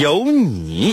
有你。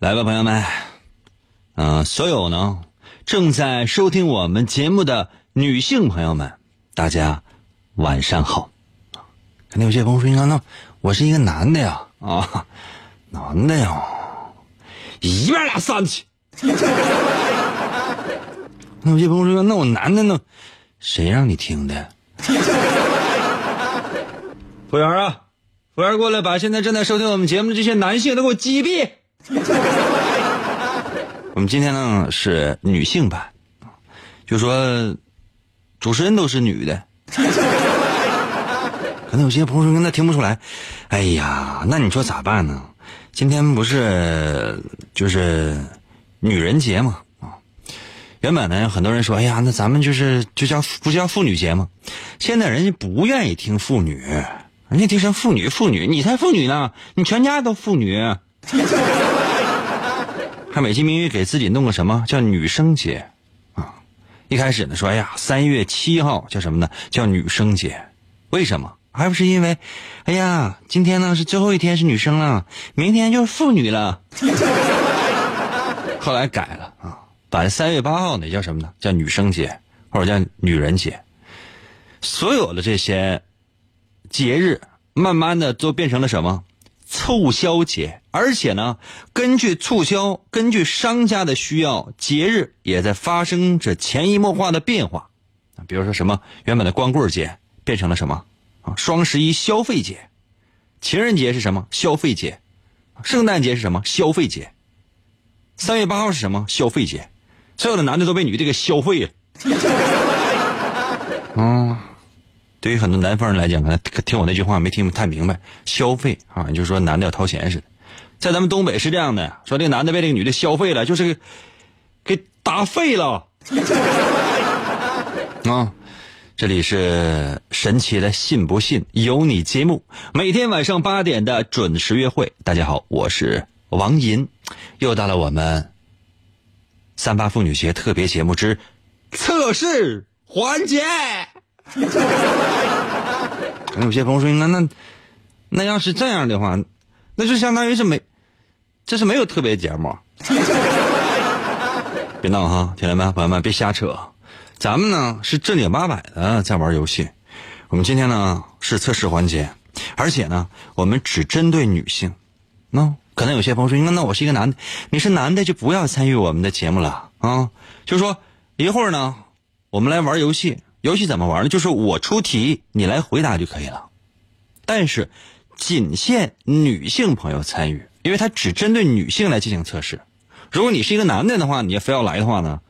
来吧，朋友们，嗯、所有呢正在收听我们节目的女性朋友们，大家晚上好。肯定有些朋友说：“那我是一个男的呀，啊，男的呀，一边拉散去。”那有些朋友说：“那我男的呢？谁让你听的？”服务员啊，服务员过来把现在正在收听我们节目的这些男性都给我击毙。我们今天呢是女性版，就说主持人都是女的。可能有些朋友说那听不出来，哎呀，那你说咋办呢？今天不是就是女人节嘛啊？原本呢，很多人说，哎呀，那咱们就是就叫不叫妇女节嘛？现在人家不愿意听妇女，人家听成妇女妇女，你才妇女呢，你全家都妇女。还美其名曰给自己弄个什么叫女生节啊？一开始呢说，哎呀，三月七号叫什么呢？叫女生节，为什么？还不是因为，哎呀，今天呢是最后一天是女生了，明天就是妇女了。后来改了啊，把三月八号呢叫什么呢？叫女生节或者叫女人节。所有的这些节日，慢慢的都变成了什么？促销节，而且呢，根据促销，根据商家的需要，节日也在发生着潜移默化的变化。比如说什么，原本的光棍节变成了什么？啊，双十一消费节，情人节是什么？消费节，圣诞节是什么？消费节，三月八号是什么？消费节，所有的男的都被女的给消费了。嗯。对于很多南方人来讲，可能听我那句话没听太明白，消费啊，就是说男的要掏钱似的。在咱们东北是这样的，说这个男的被这个女的消费了，就是给打废了。啊，这里是神奇的信不信由你节目，每天晚上八点的准时约会。大家好，我是王银，又到了我们三八妇女节特别节目之测试环节。可能有些朋友说，那那那要是这样的话，那就相当于是没，这是没有特别节目。别闹哈，铁们朋友们别瞎扯，咱们呢是正经八百的在玩游戏。我们今天呢是测试环节，而且呢我们只针对女性。那可能有些朋友说，那那我是一个男的，你是男的就不要参与我们的节目了啊。就说一会儿呢，我们来玩游戏。游戏怎么玩呢？就是我出题，你来回答就可以了。但是，仅限女性朋友参与，因为它只针对女性来进行测试。如果你是一个男的的话，你要非要来的话呢，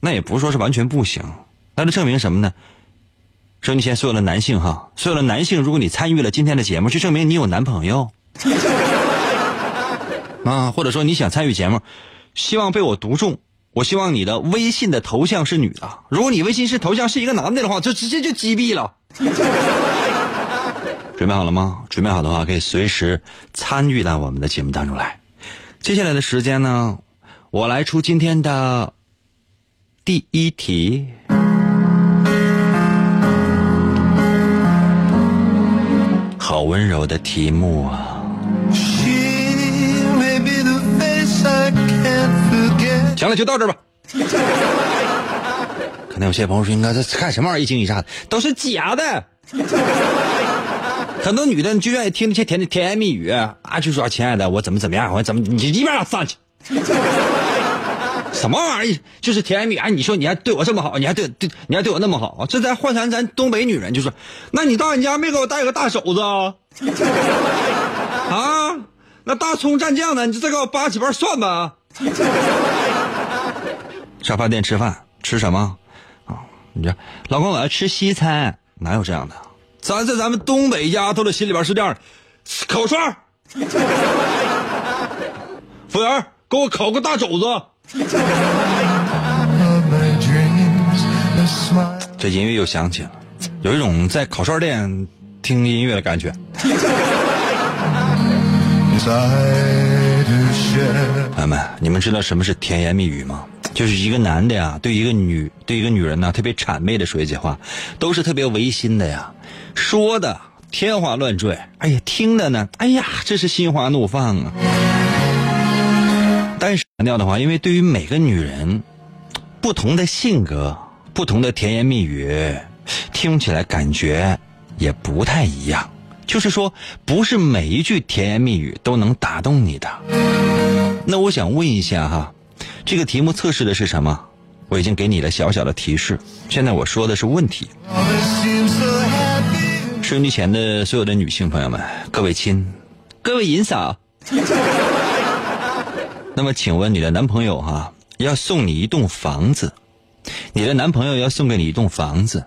那也不是说是完全不行。那就证明什么呢？说你现在所有的男性哈，所有的男性，如果你参与了今天的节目，就证明你有男朋友 啊，或者说你想参与节目，希望被我读中。我希望你的微信的头像是女的，如果你微信是头像是一个男的的话，就直接就击毙了。准备好了吗？准备好的话，可以随时参与到我们的节目当中来。接下来的时间呢，我来出今天的第一题。好温柔的题目啊！行了，就到这儿吧。可能有些朋友说：“应该这看什么玩意儿一惊一乍的，都是假的。”很多女的就愿意听那些甜的甜言蜜语啊，就说：“亲爱的，我怎么怎么样，我怎么你一边上去。”什么玩意儿？就是甜言蜜语。哎，你说你还对我这么好，你还对对，你还对我那么好，这在换成咱东北女人就说：“那你到你家没给我带个大肘子啊？啊，那大葱蘸酱呢？你再给我扒几瓣蒜吧。”沙发店吃饭吃什么？啊，你这老公我要吃西餐，哪有这样的？咱在咱们东北丫头的心里边是这样的，烤串服务员，给我烤个大肘子。这音乐又响起了，有一种在烤串店听音乐的感觉。朋友们，你们知道什么是甜言蜜语吗？就是一个男的呀，对一个女对一个女人呢，特别谄媚的说一句话，都是特别违心的呀，说的天花乱坠，哎呀，听的呢，哎呀，这是心花怒放啊。但是强调的话，因为对于每个女人，不同的性格，不同的甜言蜜语，听起来感觉也不太一样。就是说，不是每一句甜言蜜语都能打动你的。那我想问一下哈。这个题目测试的是什么？我已经给你了小小的提示。现在我说的是问题。收音机前的所有的女性朋友们，各位亲，各位银嫂。那么，请问你的男朋友哈要送你一栋房子，你的男朋友要送给你一栋房子，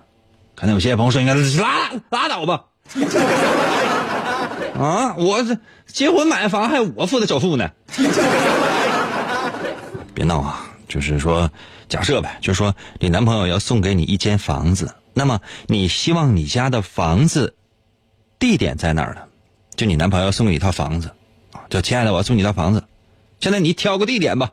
可能有些朋友说应该拉拉倒吧。啊，我这结婚买房还我付的首付呢。别闹啊！就是说，假设呗，就是说，你男朋友要送给你一间房子，那么你希望你家的房子地点在哪儿呢？就你男朋友送你一套房子，啊，就亲爱的，我要送你一套房子，现在你挑个地点吧。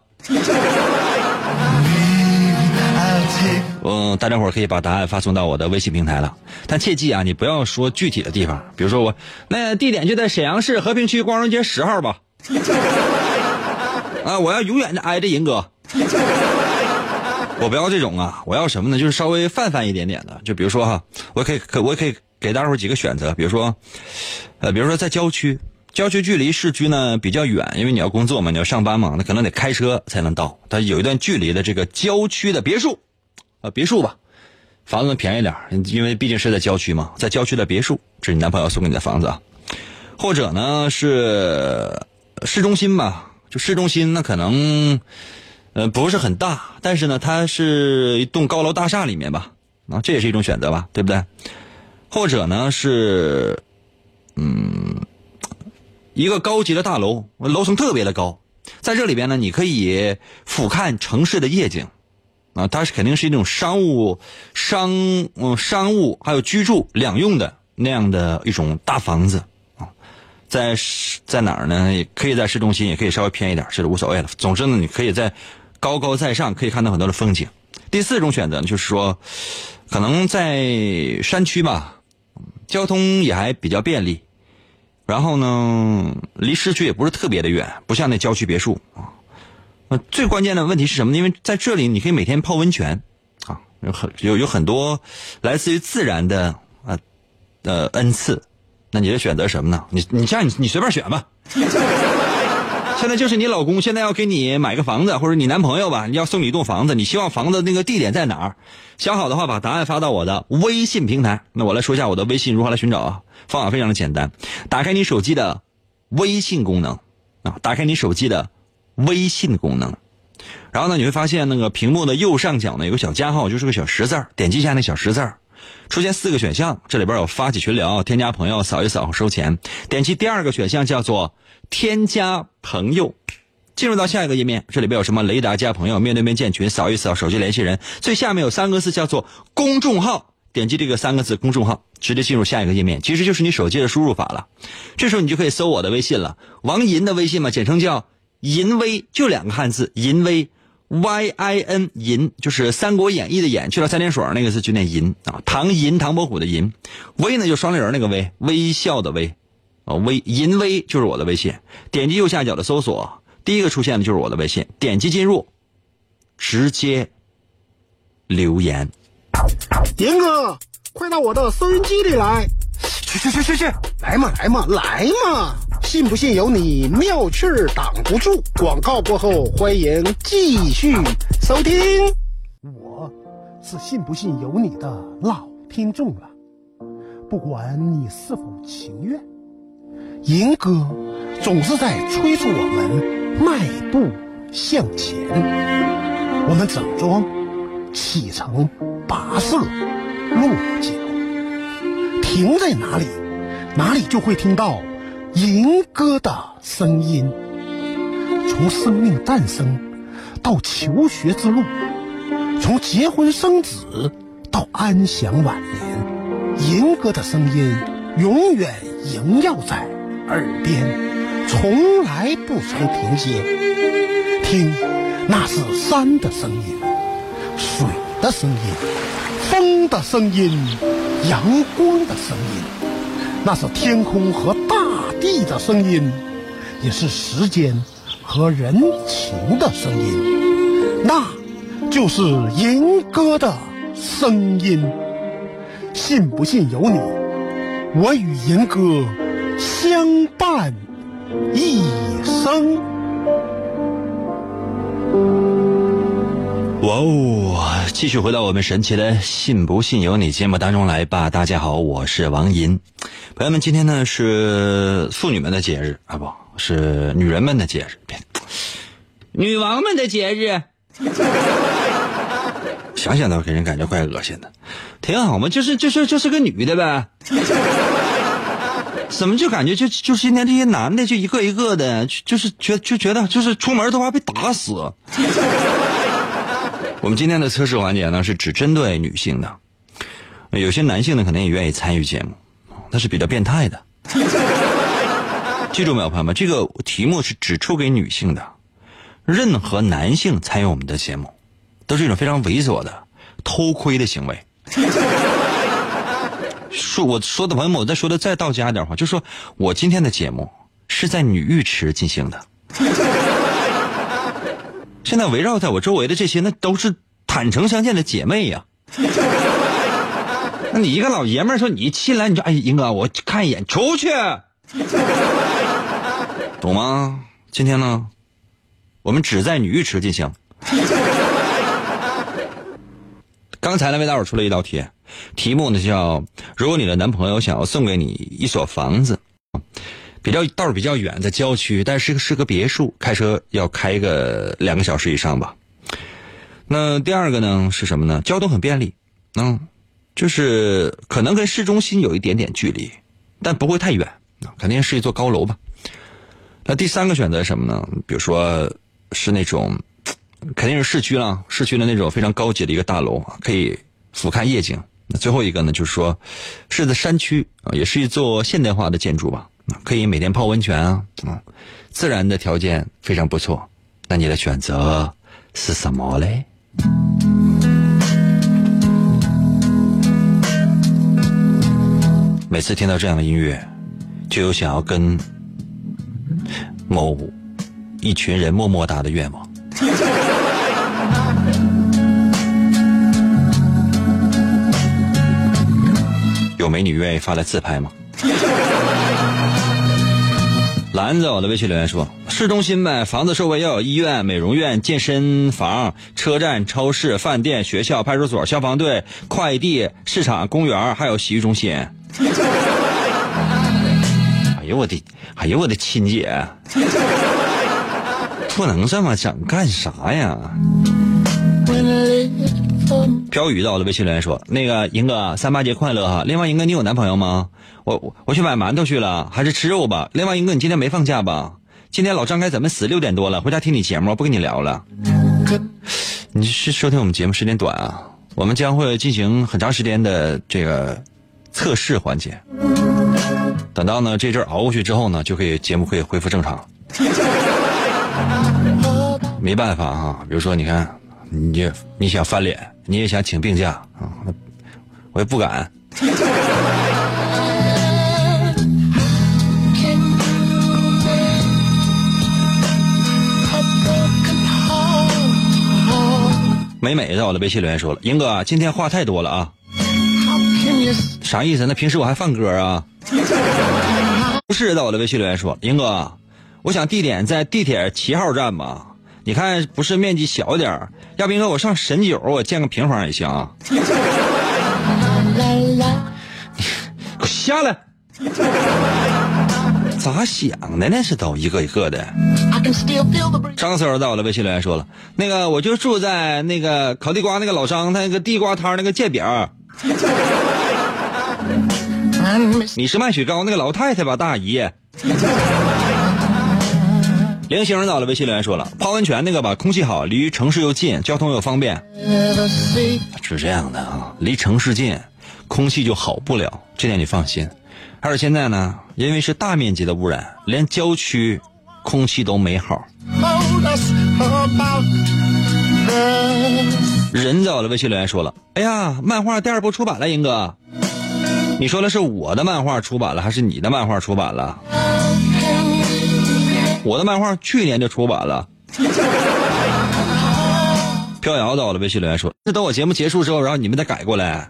嗯，大家伙可以把答案发送到我的微信平台了，但切记啊，你不要说具体的地方，比如说我那地点就在沈阳市和平区光荣街十号吧。啊！我要永远的挨着银哥，我不要这种啊！我要什么呢？就是稍微泛泛一点点的，就比如说哈，我可以可我可以给大伙几个选择，比如说，呃，比如说在郊区，郊区距离市区呢比较远，因为你要工作嘛，你要上班嘛，那可能得开车才能到。它有一段距离的这个郊区的别墅，啊，别墅吧，房子便宜点因为毕竟是在郊区嘛，在郊区的别墅，这是你男朋友送给你的房子啊，或者呢是市中心吧。就市中心，那可能，呃，不是很大，但是呢，它是一栋高楼大厦里面吧，啊，这也是一种选择吧，对不对？或者呢是，嗯，一个高级的大楼，楼层特别的高，在这里边呢，你可以俯瞰城市的夜景，啊，它是肯定是一种商务、商嗯商务还有居住两用的那样的一种大房子。在在哪儿呢？也可以在市中心，也可以稍微偏一点，这是无所谓了。总之呢，你可以在高高在上，可以看到很多的风景。第四种选择，就是说，可能在山区吧，交通也还比较便利，然后呢，离市区也不是特别的远，不像那郊区别墅啊。最关键的问题是什么？因为在这里，你可以每天泡温泉啊，有很有有很多来自于自然的啊呃恩赐。那你的选择什么呢？你你这样你你随便选吧。现在就是你老公现在要给你买个房子，或者你男朋友吧，你要送你一栋房子，你希望房子那个地点在哪儿？想好的话，把答案发到我的微信平台。那我来说一下我的微信如何来寻找啊？方法非常的简单，打开你手机的微信功能啊，打开你手机的微信功能，然后呢，你会发现那个屏幕的右上角呢有个小加号，就是个小十字点击一下那小十字出现四个选项，这里边有发起群聊、添加朋友、扫一扫收钱。点击第二个选项叫做添加朋友，进入到下一个页面，这里边有什么雷达加朋友、面对面建群、扫一扫手机联系人。最下面有三个字叫做公众号，点击这个三个字公众号，直接进入下一个页面，其实就是你手机的输入法了。这时候你就可以搜我的微信了，王银的微信嘛，简称叫银微，就两个汉字，银微。Y I N 银就是《三国演义》的演去了三点水那个字就念银啊，唐银唐伯虎的银，微呢就双立人那个微，微笑的微，啊微银微就是我的微信，点击右下角的搜索，第一个出现的就是我的微信，点击进入，直接留言。严哥，快到我的收音机里来！去去去去去，来嘛来嘛来嘛！信不信由你，妙趣儿挡不住。广告过后，欢迎继续收听。我是信不信由你的老听众了，不管你是否情愿，银哥总是在催促我们迈步向前。我们整装启程，跋涉落脚，停在哪里，哪里就会听到。银哥的声音，从生命诞生到求学之路，从结婚生子到安享晚年，银哥的声音永远萦绕在耳边，从来不曾停歇。听，那是山的声音，水的声音，风的声音，阳光的声音，那是天空和大。地的声音，也是时间和人情的声音，那就是银哥的声音。信不信由你，我与银哥相伴一生。哇哦！继续回到我们神奇的“信不信由你”节目当中来吧。大家好，我是王银。朋友们，今天呢是妇女们的节日啊，不是女人们的节日，女王们的节日。想想都给人感觉怪恶心的，挺好嘛，就是就是就是个女的呗。怎么就感觉就就今天这些男的就一个一个的，就是觉就觉得就是出门都怕被打死。我们今天的测试环节呢是只针对女性的，有些男性呢可能也愿意参与节目。那是比较变态的，记住没有，朋友们？这个题目是只出给女性的，任何男性参与我们的节目，都是一种非常猥琐的偷窥的行为。说我说的朋友们，我再说的再到家一点话，就说我今天的节目是在女浴池进行的。现在围绕在我周围的这些，那都是坦诚相见的姐妹呀。那你一个老爷们儿说你进来你就哎，英哥，我看一眼，出去，懂吗？今天呢，我们只在女浴池进行。刚才呢为大伙出了一道题，题目呢叫：如果你的男朋友想要送给你一所房子，比较道比较远，在郊区，但是是个别墅，开车要开个两个小时以上吧。那第二个呢是什么呢？交通很便利，嗯。就是可能跟市中心有一点点距离，但不会太远，肯定是一座高楼吧。那第三个选择什么呢？比如说是那种，肯定是市区了，市区的那种非常高级的一个大楼，可以俯瞰夜景。那最后一个呢，就是说是在山区啊，也是一座现代化的建筑吧，可以每天泡温泉啊，啊，自然的条件非常不错。那你的选择是什么嘞？每次听到这样的音乐，就有想要跟某一群人么么哒的愿望。有美女愿意发来自拍吗？兰子，我的微信留言说：市中心呗，房子周围要有医院、美容院、健身房、车站、超市、饭店、学校、派出所、消防队、快递、市场、公园，还有洗浴中心。哎呦我的，哎呦我的亲姐，不能这么整，干啥呀？飘雨到了，微信留言说：“那个银哥，三八节快乐哈！另外，银哥，你有男朋友吗？我我去买馒头去了，还是吃肉吧？另外，银哥，你今天没放假吧？今天老张该怎么死？六点多了，回家听你节目，不跟你聊了。你是收听我们节目时间短啊？我们将会进行很长时间的这个。”测试环节，等到呢这阵熬过去之后呢，就可以节目可以恢复正常。没办法哈，比如说你看，你你想翻脸，你也想请病假啊，我也不敢。美美在我的微信留言说了，英哥今天话太多了啊，啥意思？那平时我还放歌啊？不是在我的微信留言说，英哥，我想地点在地铁七号站吧？你看不是面积小点儿，要不英哥我上神九我建个平房也行？给我下来！咋想的呢？是都一个一个的。张三儿在我的微信留言说了，那个我就住在那个烤地瓜那个老张他那个地瓜摊那个界边。你是卖雪糕那个老太太吧，大姨？零星到了微信留言说了，泡温泉那个吧，空气好，离城市又近，交通又方便。是这样的啊，离城市近，空气就好不了，这点你放心。而且现在呢，因为是大面积的污染，连郊区空气都没好。人在我的微信留言说了，哎呀，漫画第二部出版了，英哥。你说的是我的漫画出版了，还是你的漫画出版了？我的漫画去年就出版了。飘摇到了微信留言说，那等我节目结束之后，然后你们再改过来。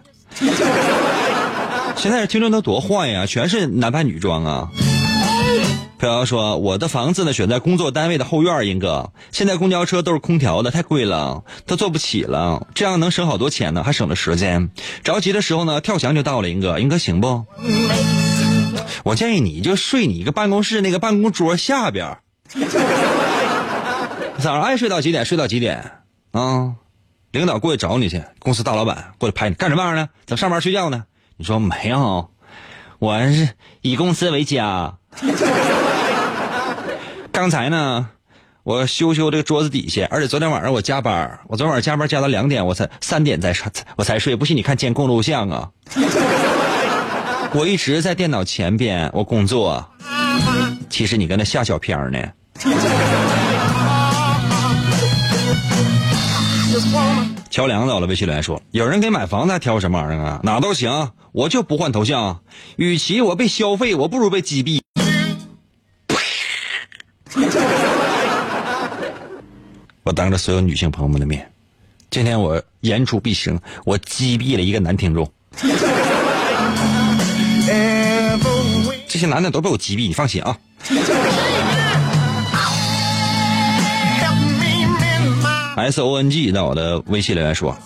现在听众都多坏呀，全是男扮女装啊。飘摇说：“我的房子呢，选在工作单位的后院，英哥。现在公交车都是空调的，太贵了，都坐不起了。这样能省好多钱呢，还省了时间。着急的时候呢，跳墙就到了，英哥，英哥行不？我建议你就睡你一个办公室那个办公桌下边。早上爱睡到几点？睡到几点？啊，领导过去找你去，公司大老板过来拍你，干什么玩意儿呢？怎么上班睡觉呢？你说没有，我是以公司为家。”刚才呢，我修修这个桌子底下，而且昨天晚上我加班，我昨天晚上加班加到两点，我才三点才才我才睡。不信你看监控录像啊！我一直在电脑前边，我工作。其实你跟那下小片呢。乔梁走了，微信留言说：“有人给买房子还挑什么玩意儿啊？哪都行，我就不换头像。与其我被消费，我不如被击毙。”我当着所有女性朋友们的面，今天我言出必行，我击毙了一个男听众。这些男的都被我击毙，你放心啊。S O N G 在我的微信留言说，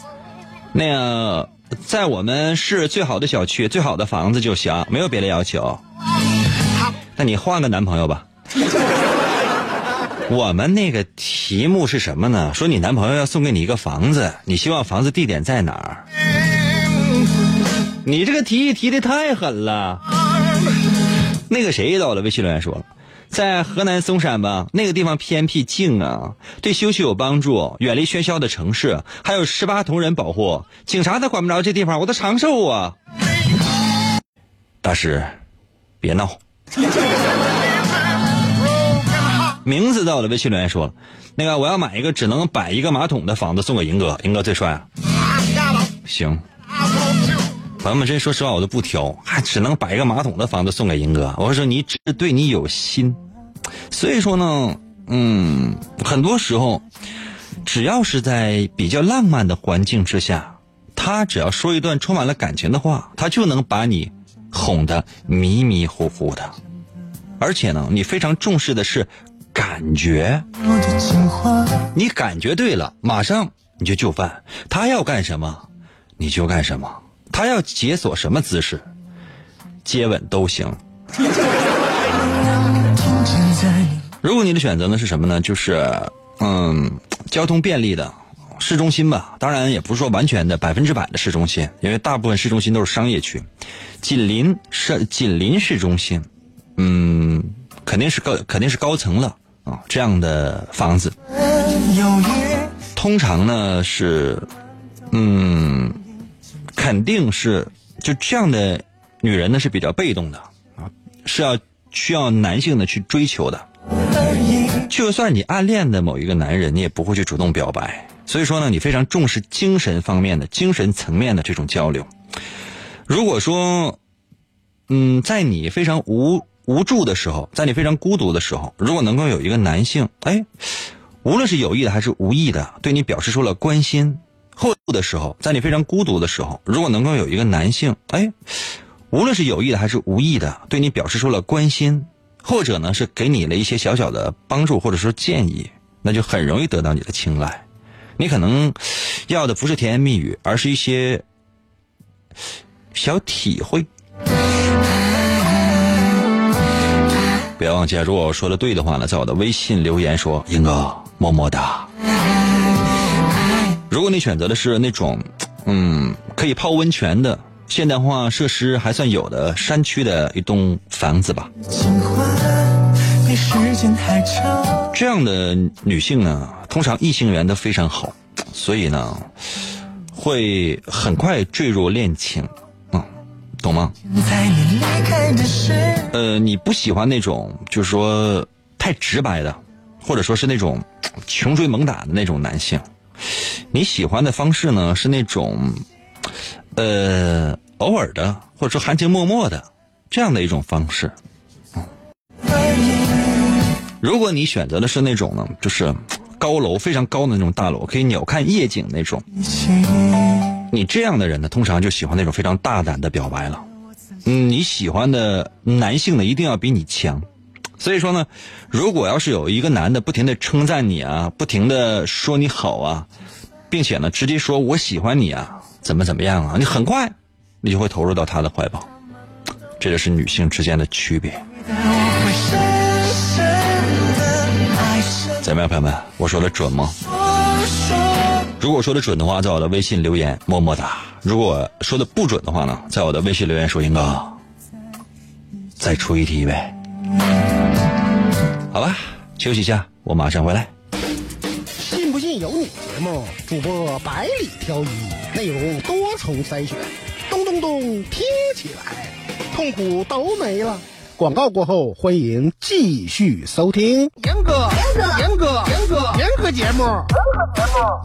那个在我们市最好的小区、最好的房子就行，没有别的要求。那你换个男朋友吧。我们那个题目是什么呢？说你男朋友要送给你一个房子，你希望房子地点在哪儿？你这个提议提的太狠了。那个谁到了微信留言说了，在河南嵩山吧，那个地方偏僻静啊，对休息有帮助，远离喧嚣的城市，还有十八铜人保护，警察都管不着这地方，我都长寿啊。大师，别闹。名字在我的微信留言说了，那个我要买一个只能摆一个马桶的房子送给银哥，银哥最帅啊！行，朋友们，真说实话我都不挑，还只能摆一个马桶的房子送给银哥。我说你只对你有心，所以说呢，嗯，很多时候，只要是在比较浪漫的环境之下，他只要说一段充满了感情的话，他就能把你哄得迷迷糊糊的，而且呢，你非常重视的是。感觉，你感觉对了，马上你就就范。他要干什么，你就干什么。他要解锁什么姿势，接吻都行。如果你的选择呢是什么呢？就是嗯，交通便利的市中心吧。当然也不是说完全的百分之百的市中心，因为大部分市中心都是商业区。紧邻市，紧邻市中心，嗯，肯定是高，肯定是高层了。啊，这样的房子，通常呢是，嗯，肯定是就这样的女人呢是比较被动的啊，是要需要男性的去追求的。就算你暗恋的某一个男人，你也不会去主动表白。所以说呢，你非常重视精神方面的、精神层面的这种交流。如果说，嗯，在你非常无。无助的时候，在你非常孤独的时候，如果能够有一个男性，哎，无论是有意的还是无意的，对你表示出了关心，后的时候，在你非常孤独的时候，如果能够有一个男性，哎，无论是有意的还是无意的，对你表示出了关心，或者呢是给你了一些小小的帮助或者说建议，那就很容易得到你的青睐。你可能要的不是甜言蜜语，而是一些小体会。别忘记，如果我说的对的话呢，在我的微信留言说“英哥么么哒”。如果你选择的是那种，嗯，可以泡温泉的现代化设施还算有的山区的一栋房子吧。这样的女性呢，通常异性缘都非常好，所以呢，会很快坠入恋情，懂吗？呃，你不喜欢那种就是说太直白的，或者说是那种 穷追猛打的那种男性。你喜欢的方式呢是那种，呃，偶尔的或者说含情脉脉的这样的一种方式。如果你选择的是那种呢，就是高楼非常高的那种大楼，可以鸟瞰夜景那种，你这样的人呢，通常就喜欢那种非常大胆的表白了。嗯，你喜欢的男性呢，一定要比你强。所以说呢，如果要是有一个男的不停的称赞你啊，不停的说你好啊，并且呢，直接说我喜欢你啊，怎么怎么样啊，你很快，你就会投入到他的怀抱。这就是女性之间的区别。怎么样，朋友们？我说的准吗？如果说的准的话，在我的微信留言么么哒；如果说的不准的话呢，在我的微信留言说英哥，再出一题呗。好吧，休息一下，我马上回来。信不信由你。节目主播百里挑一，内容多重筛选，咚咚咚听起来，痛苦都没了。广告过后，欢迎继续收听。严哥，严哥，严哥，严哥，严哥节目，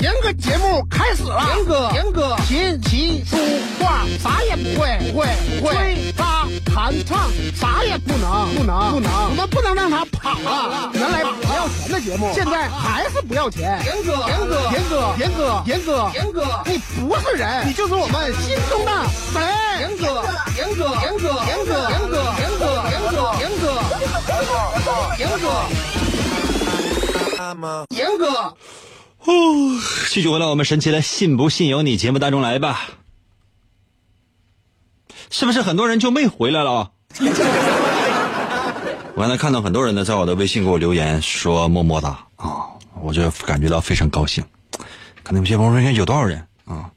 严哥节目开始了。严哥，严哥，琴棋书画啥也不会，不会，不会。吹拉弹唱啥也不能，不能，不能。我们不能让他跑了。原来不要钱的节目，现在还是不要钱。严哥，严哥，严哥，严哥，严哥，严哥，你不是人，你就是我们心中的神。严哥，严哥，严哥，严哥，严哥，严哥。严哥，严哥，严哥，哦，继续回到我们神奇的“信不信由你”节目当中来吧。是不是很多人就没回来了？我刚才看到很多人呢，在我的微信给我留言说“么么哒”啊，我就感觉到非常高兴。可能有些朋友说有多少人啊？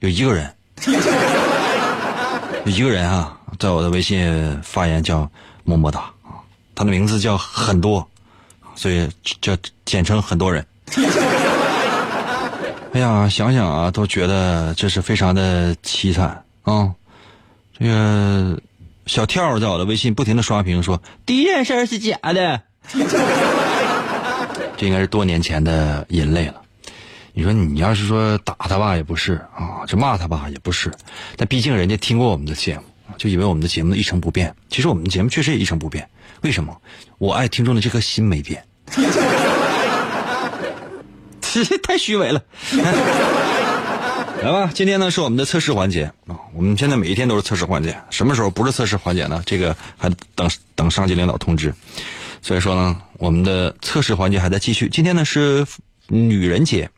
有一个人，有一个人啊。在我的微信发言叫么么哒，他的名字叫很多，所以叫简称很多人。哎呀，想想啊，都觉得这是非常的凄惨啊。这个小跳在我的微信不停的刷屏说第一件事是假的，这应该是多年前的眼泪了。你说你要是说打他吧也不是啊，这骂他吧也不是，但毕竟人家听过我们的节目。就以为我们的节目一成不变，其实我们的节目确实也一成不变。为什么？我爱听众的这颗心没变。太虚伪了。来吧，今天呢是我们的测试环节啊。我们现在每一天都是测试环节，什么时候不是测试环节呢？这个还等等上级领导通知。所以说呢，我们的测试环节还在继续。今天呢是女人节，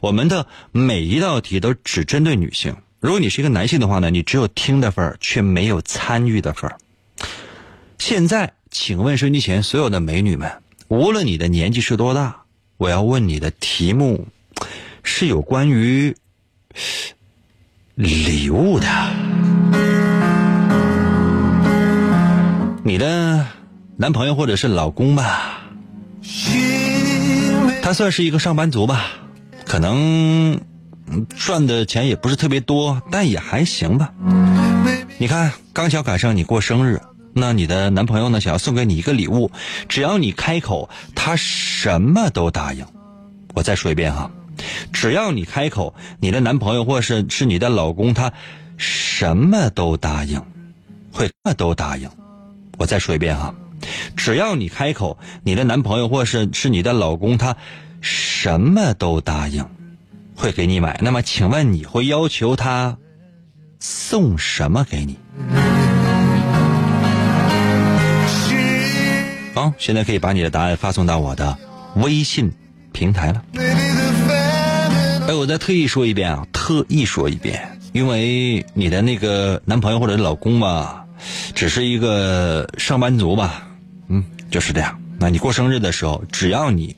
我们的每一道题都只针对女性。如果你是一个男性的话呢，你只有听的份儿，却没有参与的份儿。现在，请问收音机前所有的美女们，无论你的年纪是多大，我要问你的题目是有关于礼物的。你的男朋友或者是老公吧，他算是一个上班族吧，可能。赚的钱也不是特别多，但也还行吧。你看，刚巧赶上你过生日，那你的男朋友呢？想要送给你一个礼物，只要你开口，他什么都答应。我再说一遍哈，只要你开口，你的男朋友或是是你的老公，他什么都答应，会什么都答应。我再说一遍哈，只要你开口，你的男朋友或是是你的老公，他什么都答应。会给你买，那么请问你会要求他送什么给你？好，现在可以把你的答案发送到我的微信平台了。哎，我再特意说一遍啊，特意说一遍，因为你的那个男朋友或者老公吧，只是一个上班族吧，嗯，就是这样。那你过生日的时候，只要你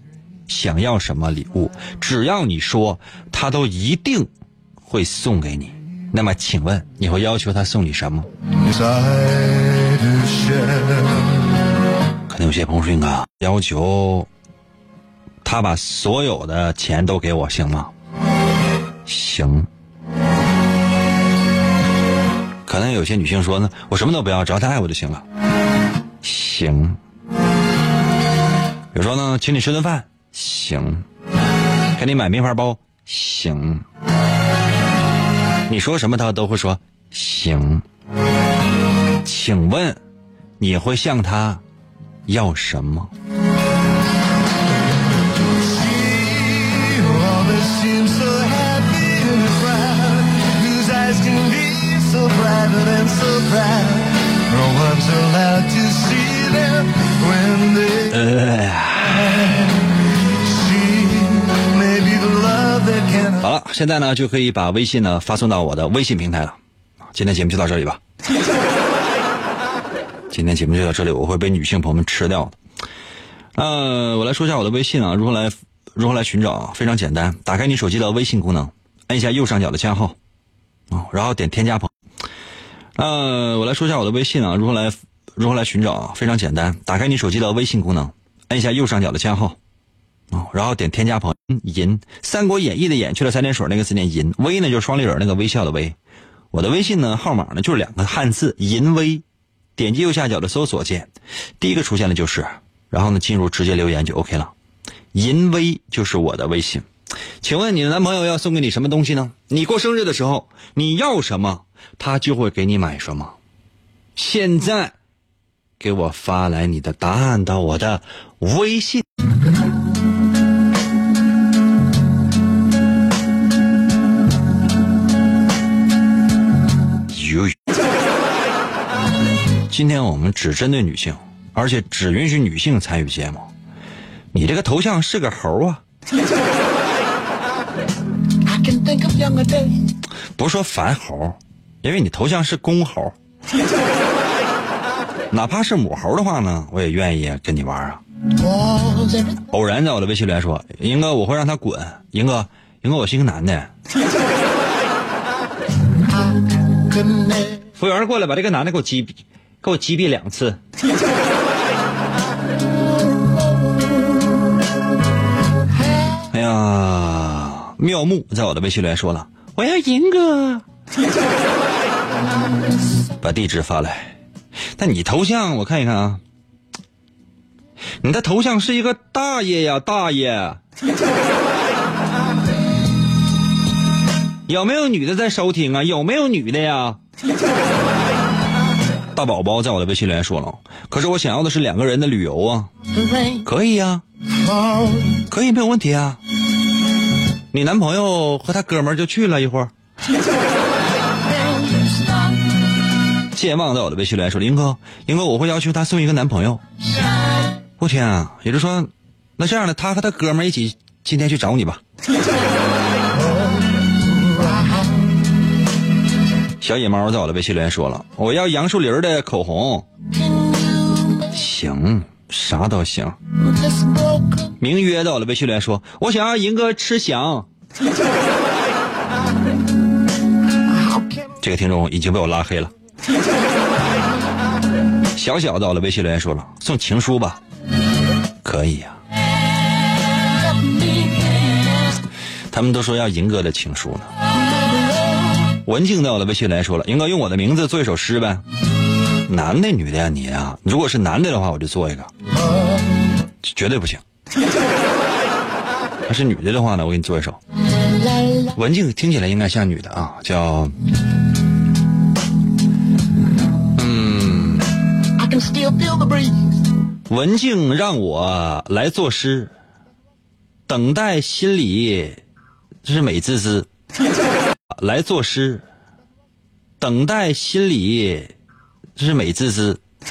想要什么礼物，只要你说，他都一定会送给你。那么，请问你会要求他送你什么？可能有些朋友说：“应该要求他把所有的钱都给我，行吗？”行。可能有些女性说呢：“我什么都不要，只要他爱我就行了。”行。比如说呢，请你吃顿饭，行；给你买名牌包，行。你说什么他都会说行。请问你会向他？要什么？好了，现在呢就可以把微信呢发送到我的微信平台了。今天节目就到这里吧。今天节目就到这里，我会被女性朋友们吃掉的。呃，我来说一下我的微信啊，如何来如何来寻找？非常简单，打开你手机的微信功能，按一下右上角的加号，啊，然后点添加朋。呃，我来说一下我的微信啊，如何来如何来寻找？非常简单，打开你手机的微信功能，按一下右上角的加号，哦，然后点添加朋友。银，《三国演义》的演去了三点水那个字念银，微呢就是双立人那个微笑的微。我的微信呢号码呢就是两个汉字银微。点击右下角的搜索键，第一个出现的就是，然后呢，进入直接留言就 OK 了。银微就是我的微信，请问你的男朋友要送给你什么东西呢？你过生日的时候你要什么，他就会给你买什么。现在，给我发来你的答案到我的微信。今天我们只针对女性，而且只允许女性参与节目。你这个头像是个猴啊！不是说烦猴，因为你头像是公猴。哪怕是母猴的话呢，我也愿意跟你玩啊。偶然在我的微信里说：“英哥，我会让他滚。”英哥，英哥，我是一个男的。服务员过来，把这个男的给我击毙。给我击毙两次！哎呀，妙木在我的微信里说了，我要银哥，把地址发来。但你头像我看一看啊，你的头像是一个大爷呀，大爷。有没有女的在收听啊？有没有女的呀？大宝宝在我的微信里说了，可是我想要的是两个人的旅游啊，可以呀，可以没有问题啊。你男朋友和他哥们儿就去了一会儿。健忘在我的微信里说，林哥，林哥，我会要求他送一个男朋友。我天啊，也就是说，那这样的，他和他哥们儿一起今天去找你吧。小野猫在我的微信留言说了：“我要杨树林的口红。”行，啥都行。明约在我的微信留言说：“我想要银哥吃翔。”这个听众已经被我拉黑了。小小在我的微信留言说了：“送情书吧。”可以呀。他们都说要银哥的情书呢。文静在我的微信来说了，应该用我的名字做一首诗呗。男的女的呀，你啊，如果是男的的话，我就做一个，绝对不行。要是女的的话呢，我给你做一首。文静听起来应该像女的啊，叫嗯，文静让我来作诗，等待心里这是美滋滋。来作诗，等待心里，是美滋滋。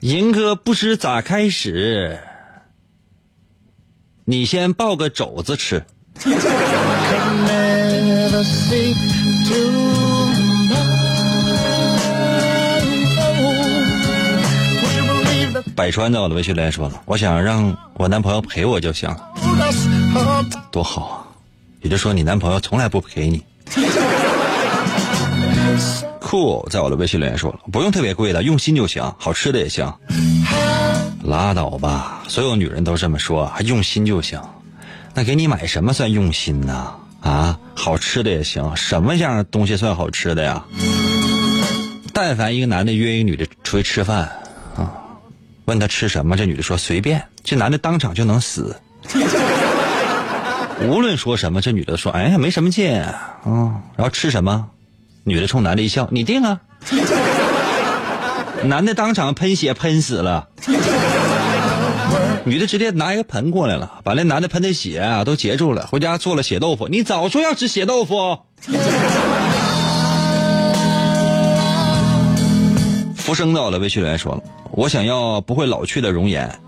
银哥不知咋开始，你先抱个肘子吃。百川在我的微信留言说了，我想让我男朋友陪我就行了，多好啊！也就说，你男朋友从来不陪你。酷在我的微信留言说了，不用特别贵的，用心就行，好吃的也行。拉倒吧，所有女人都这么说，还用心就行。那给你买什么算用心呢？啊，好吃的也行，什么样的东西算好吃的呀？但凡一个男的约一个女的出去吃饭，啊，问他吃什么，这女的说随便，这男的当场就能死。无论说什么，这女的说哎呀没什么劲，啊，然后吃什么，女的冲男的一笑，你定啊。男的当场喷血喷死了，女的直接拿一个盆过来了，把那男的喷的血啊都截住了，回家做了血豆腐。你早说要吃血豆腐。浮生到了，微信留言说了，我想要不会老去的容颜，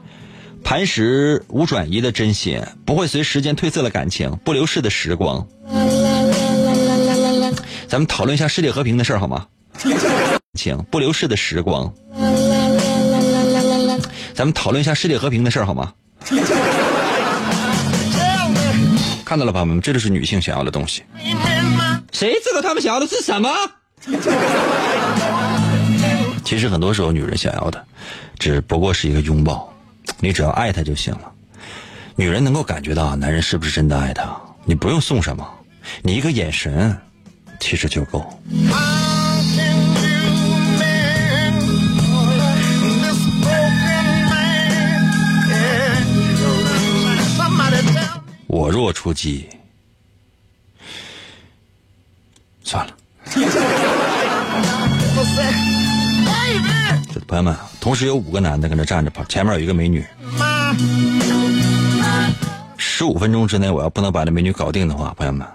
磐石无转移的真心，不会随时间褪色的感情，不流逝的时光。咱们讨论一下世界和平的事儿好吗？情不流逝的时光，咱们讨论一下世界和平的事儿好吗？看到了，朋友们，这就是女性想要的东西。谁知道他们想要的是什么？其实很多时候，女人想要的只不过是一个拥抱，你只要爱她就行了。女人能够感觉到男人是不是真的爱她，你不用送什么，你一个眼神其实就够。我若出击，算了。朋友们，同时有五个男的跟这站着，前面有一个美女。十五分钟之内，我要不能把这美女搞定的话，朋友们，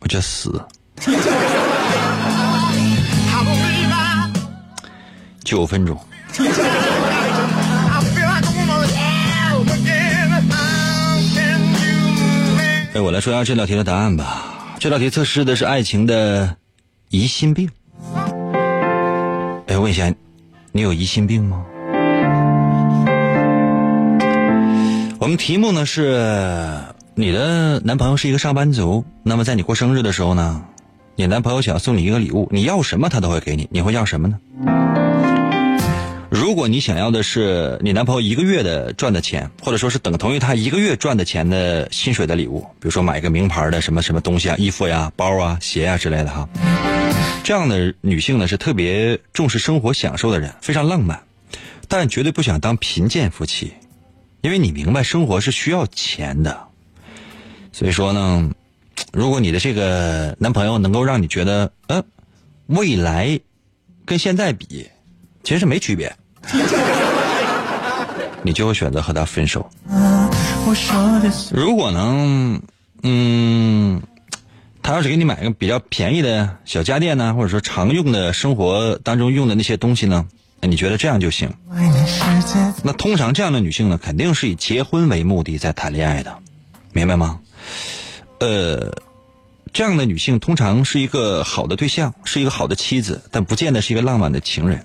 我就死。九分钟。哎，我来说一下这道题的答案吧。这道题测试的是爱情的疑心病。哎，问一下，你有疑心病吗？我们题目呢是你的男朋友是一个上班族，那么在你过生日的时候呢，你男朋友想送你一个礼物，你要什么他都会给你，你会要什么呢？如果你想要的是你男朋友一个月的赚的钱，或者说是等同于他一个月赚的钱的薪水的礼物，比如说买一个名牌的什么什么东西啊，衣服呀、包啊、鞋啊之类的哈，这样的女性呢是特别重视生活享受的人，非常浪漫，但绝对不想当贫贱夫妻，因为你明白生活是需要钱的，所以说呢，如果你的这个男朋友能够让你觉得，呃，未来跟现在比，其实是没区别。你就会选择和他分手。如果能，嗯，他要是给你买个比较便宜的小家电呢，或者说常用的生活当中用的那些东西呢，那你觉得这样就行？那通常这样的女性呢，肯定是以结婚为目的在谈恋爱的，明白吗？呃，这样的女性通常是一个好的对象，是一个好的妻子，但不见得是一个浪漫的情人。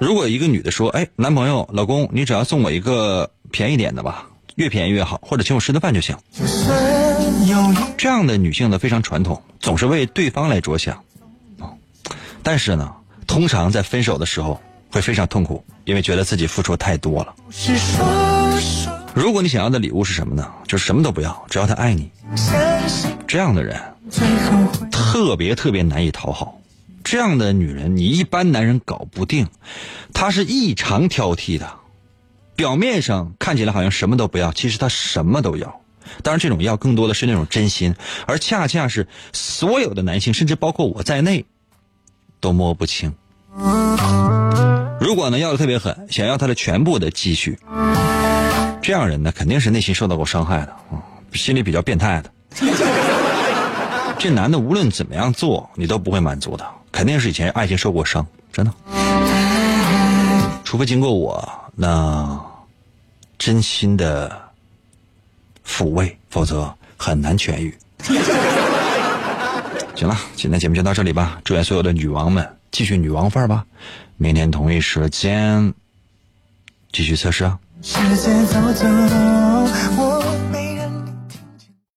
如果一个女的说：“哎，男朋友、老公，你只要送我一个便宜点的吧，越便宜越好，或者请我吃顿饭就行。”这样的女性呢，非常传统，总是为对方来着想。但是呢，通常在分手的时候会非常痛苦，因为觉得自己付出太多了。如果你想要的礼物是什么呢？就是什么都不要，只要他爱你。这样的人特别特别难以讨好。这样的女人，你一般男人搞不定，她是异常挑剔的。表面上看起来好像什么都不要，其实他什么都要。当然，这种要更多的是那种真心，而恰恰是所有的男性，甚至包括我在内，都摸不清。如果呢要的特别狠，想要他的全部的积蓄，这样人呢，肯定是内心受到过伤害的啊，心里比较变态的。这男的无论怎么样做，你都不会满足的，肯定是以前爱情受过伤，真的。除非经过我那真心的抚慰，否则很难痊愈。行了，今天节目就到这里吧。祝愿所有的女王们继续女王范儿吧。明天同一时间继续测试啊。时间走走，